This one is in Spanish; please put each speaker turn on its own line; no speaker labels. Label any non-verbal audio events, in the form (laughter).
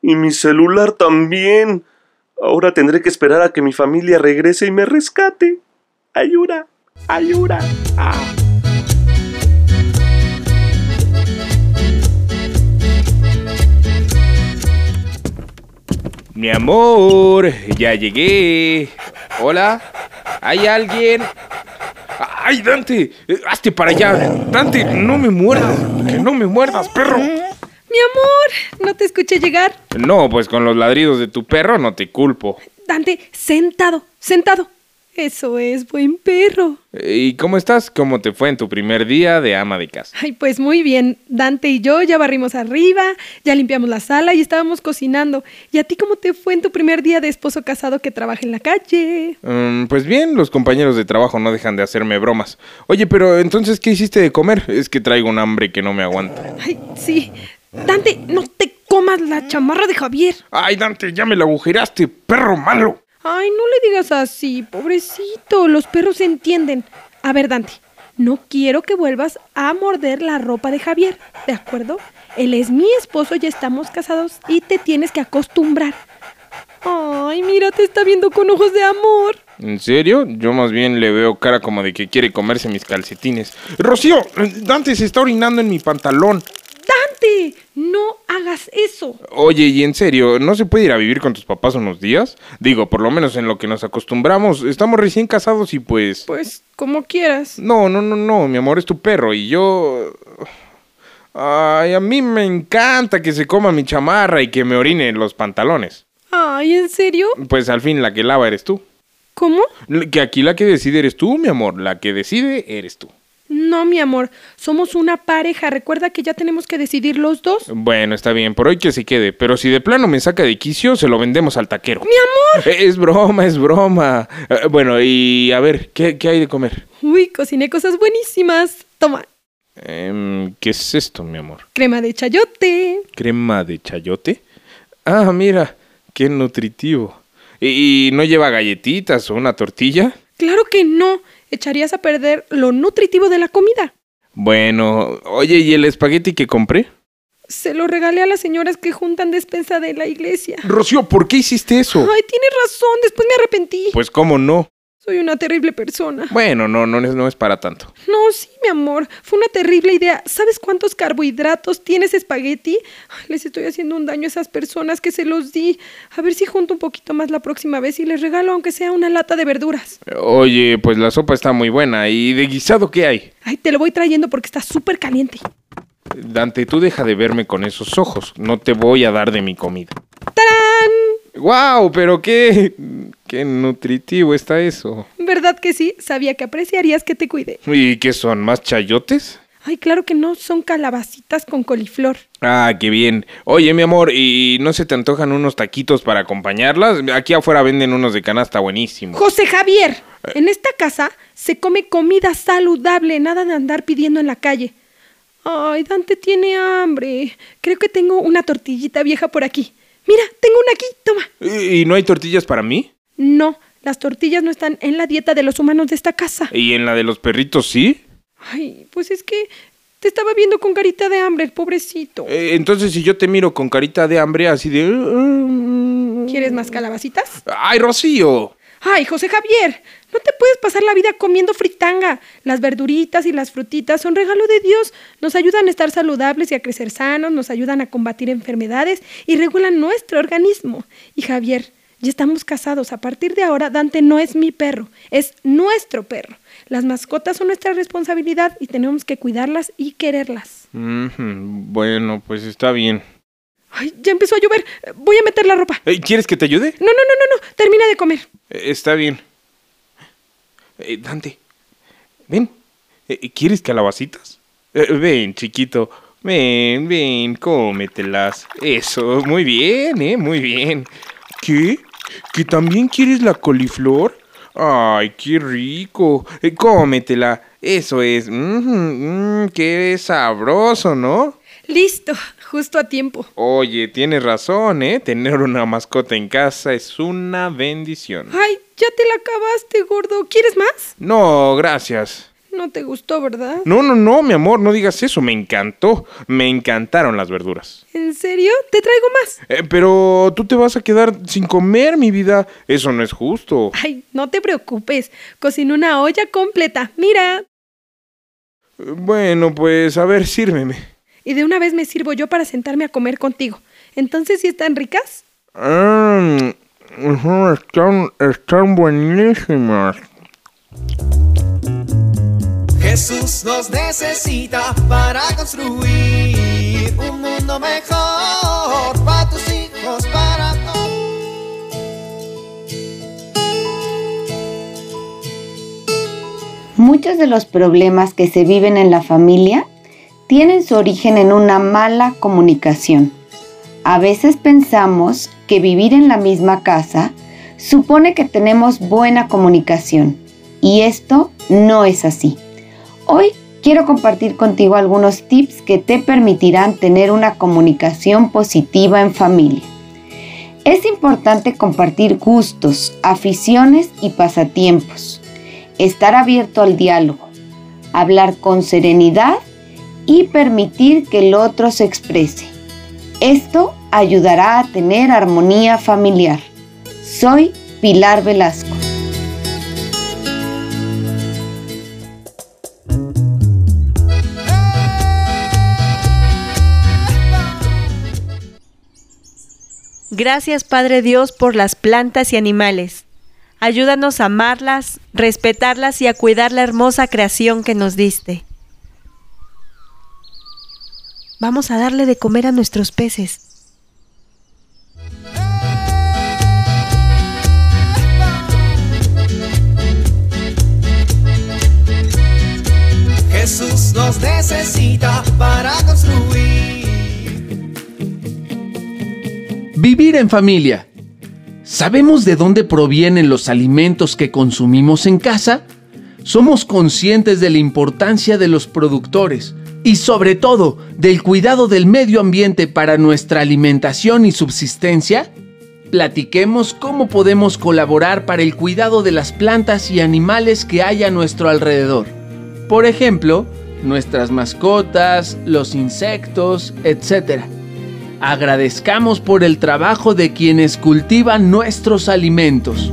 Y mi celular también. Ahora tendré que esperar a que mi familia regrese y me rescate. Ayuda, ayuda. Ah.
Mi amor, ya llegué. Hola, ¿hay alguien? ¡Ay, Dante! Eh, ¡Hazte para allá! ¡Dante, no me muerdas! ¡Que no me muerdas, perro!
Mi amor, no te escuché llegar.
No, pues con los ladridos de tu perro no te culpo.
Dante, sentado, sentado. Eso es, buen perro.
¿Y cómo estás? ¿Cómo te fue en tu primer día de ama de casa?
Ay, pues muy bien. Dante y yo ya barrimos arriba, ya limpiamos la sala y estábamos cocinando. ¿Y a ti cómo te fue en tu primer día de esposo casado que trabaja en la calle?
Mm, pues bien, los compañeros de trabajo no dejan de hacerme bromas. Oye, pero entonces, ¿qué hiciste de comer? Es que traigo un hambre que no me aguanta.
Ay, sí. Dante, no te comas la chamarra de Javier.
¡Ay, Dante, ya me la agujeraste, perro malo!
Ay, no le digas así, pobrecito. Los perros entienden. A ver, Dante, no quiero que vuelvas a morder la ropa de Javier, ¿de acuerdo? Él es mi esposo, ya estamos casados y te tienes que acostumbrar. Ay, mira, te está viendo con ojos de amor.
¿En serio? Yo más bien le veo cara como de que quiere comerse mis calcetines. ¡Rocío! Dante se está orinando en mi pantalón.
No hagas eso.
Oye, y en serio, ¿no se puede ir a vivir con tus papás unos días? Digo, por lo menos en lo que nos acostumbramos. Estamos recién casados y pues...
Pues como quieras.
No, no, no, no, mi amor es tu perro y yo... Ay, a mí me encanta que se coma mi chamarra y que me orine en los pantalones.
Ay, ¿en serio?
Pues al fin la que lava eres tú.
¿Cómo?
Que aquí la que decide eres tú, mi amor. La que decide eres tú.
No, mi amor, somos una pareja. Recuerda que ya tenemos que decidir los dos.
Bueno, está bien, por hoy que se quede. Pero si de plano me saca de quicio, se lo vendemos al taquero.
¡Mi amor! (laughs)
Es broma, es broma. Eh, Bueno, y a ver, ¿qué, qué hay de comer?
Uy, cociné cosas buenísimas. Toma,
Em, ¿Qué es esto, mi amor?
crema de chayote.
¿Crema de chayote? Ah, mira, qué nutritivo. ¿Y, y no lleva galletitas o una tortilla?
Claro que no. Echarías a perder lo nutritivo de la comida.
Bueno, oye, ¿y el espagueti que compré?
Se lo regalé a las señoras que juntan despensa de la iglesia.
Rocío, ¿por qué hiciste eso?
Ay, tienes razón, después me arrepentí.
Pues cómo no.
Soy una terrible persona.
Bueno, no, no es, no es para tanto.
No, sí, mi amor, fue una terrible idea. ¿Sabes cuántos carbohidratos tiene ese espagueti? Ay, les estoy haciendo un daño a esas personas que se los di. A ver si junto un poquito más la próxima vez y les regalo aunque sea una lata de verduras.
Oye, pues la sopa está muy buena. ¿Y de guisado qué hay?
Ay, te lo voy trayendo porque está súper caliente.
Dante, tú deja de verme con esos ojos. No te voy a dar de mi comida. ¡Wow! Pero qué. qué nutritivo está eso.
¿Verdad que sí? Sabía que apreciarías que te cuide.
¿Y qué son? ¿Más chayotes?
Ay, claro que no, son calabacitas con coliflor.
Ah, qué bien. Oye, mi amor, ¿y no se te antojan unos taquitos para acompañarlas? Aquí afuera venden unos de canasta buenísimos.
José Javier, en esta casa se come comida saludable, nada de andar pidiendo en la calle. Ay, Dante tiene hambre. Creo que tengo una tortillita vieja por aquí. Mira, tengo una aquí, toma.
¿Y y no hay tortillas para mí?
No, las tortillas no están en la dieta de los humanos de esta casa.
¿Y en la de los perritos sí?
Ay, pues es que te estaba viendo con carita de hambre, el pobrecito.
Eh, entonces, si yo te miro con carita de hambre, así de.
¿Quieres más calabacitas?
¡Ay, Rocío!
Ay, José Javier, no te puedes pasar la vida comiendo fritanga. Las verduritas y las frutitas son regalo de Dios. Nos ayudan a estar saludables y a crecer sanos, nos ayudan a combatir enfermedades y regulan nuestro organismo. Y Javier, ya estamos casados. A partir de ahora, Dante no es mi perro, es nuestro perro. Las mascotas son nuestra responsabilidad y tenemos que cuidarlas y quererlas.
Bueno, pues está bien.
Ay, ya empezó a llover. Voy a meter la ropa.
Eh, ¿Quieres que te ayude?
No, no, no, no, no. Termina de comer.
Eh, Está bien. Eh, Dante, ven. Eh, ¿Quieres calabacitas? Eh, ven, chiquito. Ven, ven, cómetelas. Eso, muy bien, ¿eh? Muy bien. ¿Qué? ¿Que también quieres la coliflor? Ay, qué rico. Cómetela. Eso es. Mm, mm, qué sabroso, ¿no?
Listo, justo a tiempo.
Oye, tienes razón, ¿eh? Tener una mascota en casa es una bendición.
Ay, ya te la acabaste, gordo. ¿Quieres más?
No, gracias.
No te gustó, ¿verdad?
No, no, no, mi amor, no digas eso. Me encantó. Me encantaron las verduras.
¿En serio? Te traigo más.
Eh, pero tú te vas a quedar sin comer, mi vida. Eso no es justo.
Ay, no te preocupes. Cocino una olla completa. Mira.
Eh, Bueno, pues a ver, sírveme.
Y de una vez me sirvo yo para sentarme a comer contigo. Entonces, ¿sí están ricas?
Ujú, están, están buenísimas.
Jesús nos necesita para construir un mundo mejor para tus hijos, para todos.
Muchos de los problemas que se viven en la familia tienen su origen en una mala comunicación. A veces pensamos que vivir en la misma casa supone que tenemos buena comunicación y esto no es así. Hoy quiero compartir contigo algunos tips que te permitirán tener una comunicación positiva en familia. Es importante compartir gustos, aficiones y pasatiempos estar abierto al diálogo, hablar con serenidad y permitir que el otro se exprese. Esto ayudará a tener armonía familiar. Soy Pilar Velasco.
Gracias Padre Dios por las plantas y animales. Ayúdanos a amarlas, respetarlas y a cuidar la hermosa creación que nos diste. Vamos a darle de comer a nuestros peces.
Jesús nos necesita para construir.
Vivir en familia. ¿Sabemos de dónde provienen los alimentos que consumimos en casa? ¿Somos conscientes de la importancia de los productores y sobre todo del cuidado del medio ambiente para nuestra alimentación y subsistencia? Platiquemos cómo podemos colaborar para el cuidado de las plantas y animales que hay a nuestro alrededor. Por ejemplo, nuestras mascotas, los insectos, etc. Agradezcamos por el trabajo de quienes cultivan nuestros alimentos.